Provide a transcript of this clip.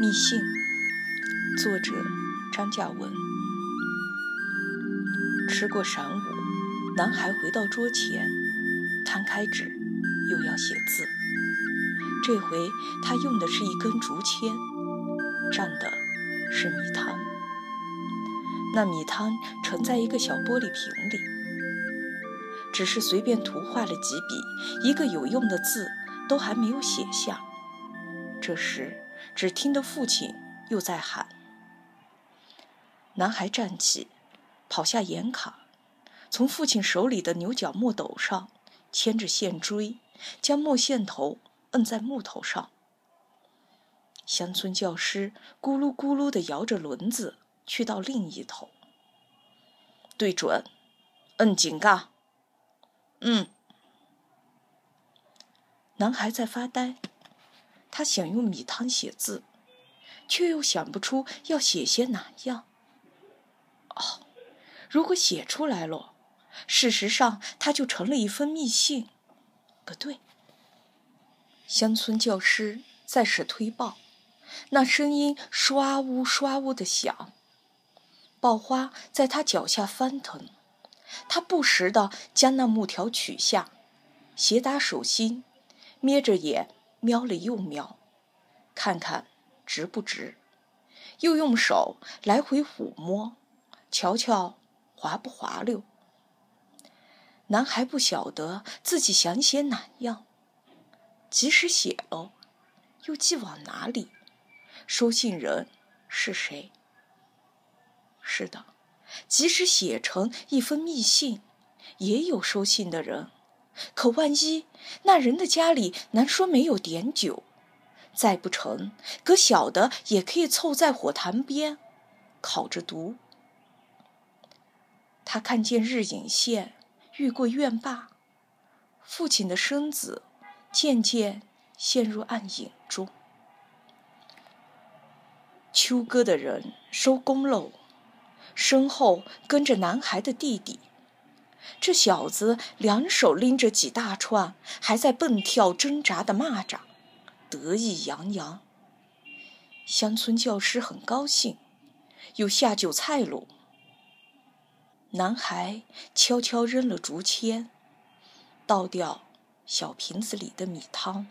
密信作者张嘉文。吃过晌午，男孩回到桌前，摊开纸，又要写字。这回他用的是一根竹签，蘸的是米汤。那米汤盛在一个小玻璃瓶里，只是随便涂画了几笔，一个有用的字都还没有写下。这时，只听得父亲又在喊。男孩站起，跑下岩卡，从父亲手里的牛角墨斗上牵着线锥，将墨线头摁在木头上。乡村教师咕噜咕噜地摇着轮子去到另一头。对准，摁紧嘎。嗯。男孩在发呆。他想用米汤写字，却又想不出要写些哪样。哦，如果写出来了，事实上它就成了一封密信。不对，乡村教师在使推报，那声音刷呜刷呜的响。爆花在他脚下翻腾，他不时地将那木条取下，斜打手心，眯着眼。瞄了又瞄，看看直不直，又用手来回抚摸，瞧瞧滑不滑溜。男孩不晓得自己想写哪样，即使写了，又寄往哪里？收信人是谁？是的，即使写成一封密信，也有收信的人。可万一那人的家里难说没有碘酒，再不成，搁小的也可以凑在火塘边，烤着毒。他看见日影线越过院坝，父亲的身子渐渐陷入暗影中。秋哥的人收工喽，身后跟着男孩的弟弟。这小子两手拎着几大串还在蹦跳挣扎的蚂蚱，得意洋洋。乡村教师很高兴，又下酒菜喽。男孩悄悄扔了竹签，倒掉小瓶子里的米汤。